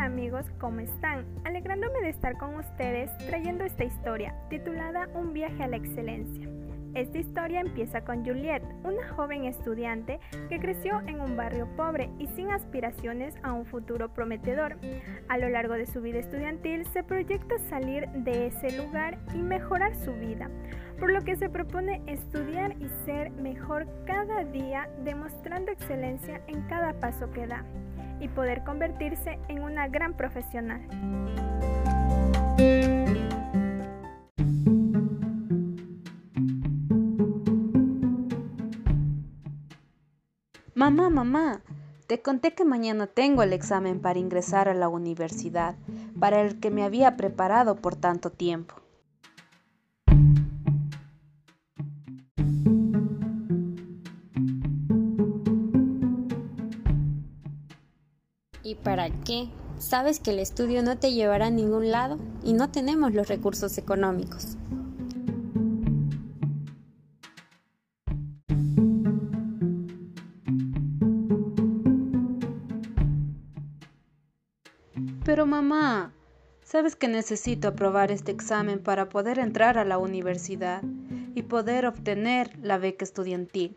Amigos, ¿cómo están? Alegrándome de estar con ustedes trayendo esta historia titulada Un viaje a la excelencia. Esta historia empieza con Juliette, una joven estudiante que creció en un barrio pobre y sin aspiraciones a un futuro prometedor. A lo largo de su vida estudiantil se proyecta salir de ese lugar y mejorar su vida, por lo que se propone estudiar y ser mejor cada día, demostrando excelencia en cada paso que da y poder convertirse en una gran profesional. Mamá, mamá, te conté que mañana tengo el examen para ingresar a la universidad, para el que me había preparado por tanto tiempo. ¿Y para qué? Sabes que el estudio no te llevará a ningún lado y no tenemos los recursos económicos. Pero mamá, sabes que necesito aprobar este examen para poder entrar a la universidad y poder obtener la beca estudiantil.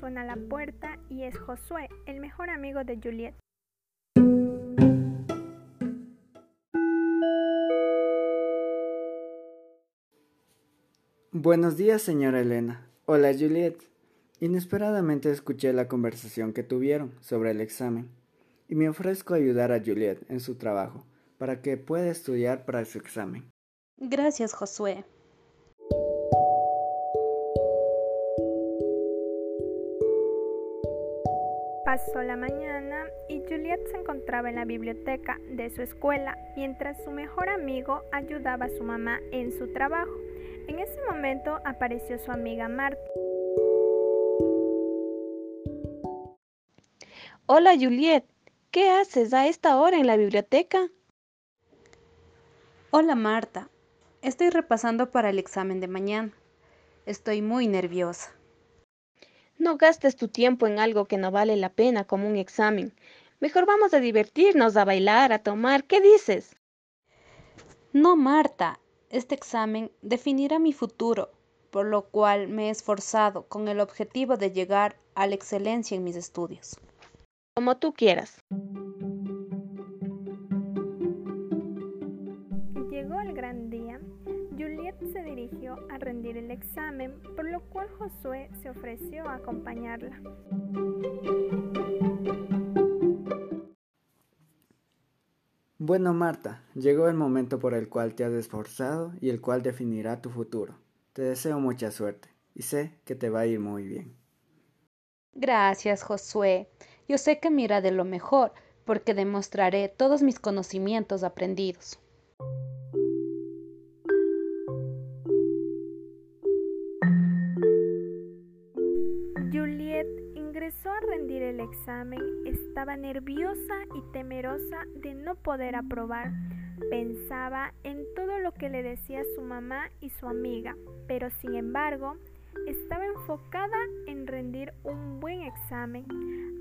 Suena la puerta y es Josué, el mejor amigo de Juliet. Buenos días, señora Elena. Hola, Juliet. Inesperadamente escuché la conversación que tuvieron sobre el examen y me ofrezco a ayudar a Juliet en su trabajo para que pueda estudiar para su examen. Gracias, Josué. Pasó la mañana y Juliet se encontraba en la biblioteca de su escuela mientras su mejor amigo ayudaba a su mamá en su trabajo. En ese momento apareció su amiga Marta. Hola, Juliet. ¿Qué haces a esta hora en la biblioteca? Hola, Marta. Estoy repasando para el examen de mañana. Estoy muy nerviosa. No gastes tu tiempo en algo que no vale la pena como un examen. Mejor vamos a divertirnos, a bailar, a tomar. ¿Qué dices? No, Marta. Este examen definirá mi futuro, por lo cual me he esforzado con el objetivo de llegar a la excelencia en mis estudios. Como tú quieras. A rendir el examen, por lo cual Josué se ofreció a acompañarla. Bueno, Marta, llegó el momento por el cual te has esforzado y el cual definirá tu futuro. Te deseo mucha suerte y sé que te va a ir muy bien. Gracias, Josué. Yo sé que me irá de lo mejor, porque demostraré todos mis conocimientos aprendidos. El examen, estaba nerviosa y temerosa de no poder aprobar. Pensaba en todo lo que le decía su mamá y su amiga, pero sin embargo, estaba enfocada en rendir un buen examen.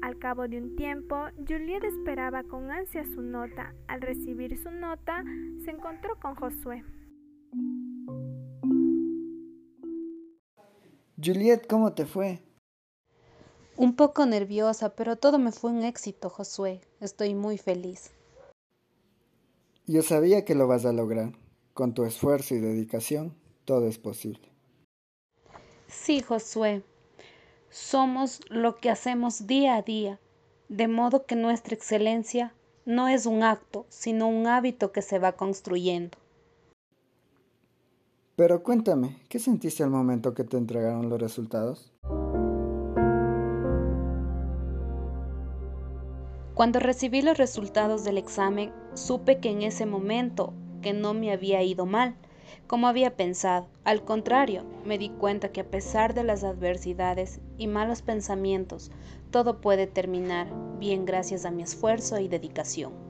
Al cabo de un tiempo, Juliet esperaba con ansia su nota. Al recibir su nota, se encontró con Josué. Juliet, ¿cómo te fue? Un poco nerviosa, pero todo me fue un éxito, Josué. Estoy muy feliz. Yo sabía que lo vas a lograr. Con tu esfuerzo y dedicación, todo es posible. Sí, Josué. Somos lo que hacemos día a día, de modo que nuestra excelencia no es un acto, sino un hábito que se va construyendo. Pero cuéntame, ¿qué sentiste al momento que te entregaron los resultados? Cuando recibí los resultados del examen, supe que en ese momento que no me había ido mal, como había pensado. Al contrario, me di cuenta que a pesar de las adversidades y malos pensamientos, todo puede terminar bien gracias a mi esfuerzo y dedicación.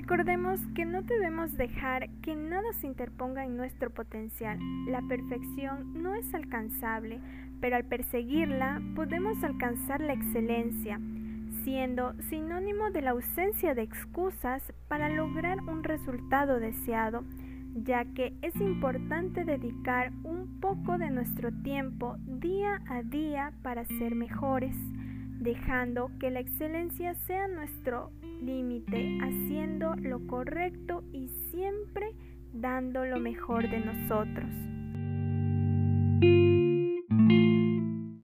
Recordemos que no debemos dejar que nada se interponga en nuestro potencial. La perfección no es alcanzable, pero al perseguirla podemos alcanzar la excelencia, siendo sinónimo de la ausencia de excusas para lograr un resultado deseado, ya que es importante dedicar un poco de nuestro tiempo día a día para ser mejores dejando que la excelencia sea nuestro límite, haciendo lo correcto y siempre dando lo mejor de nosotros.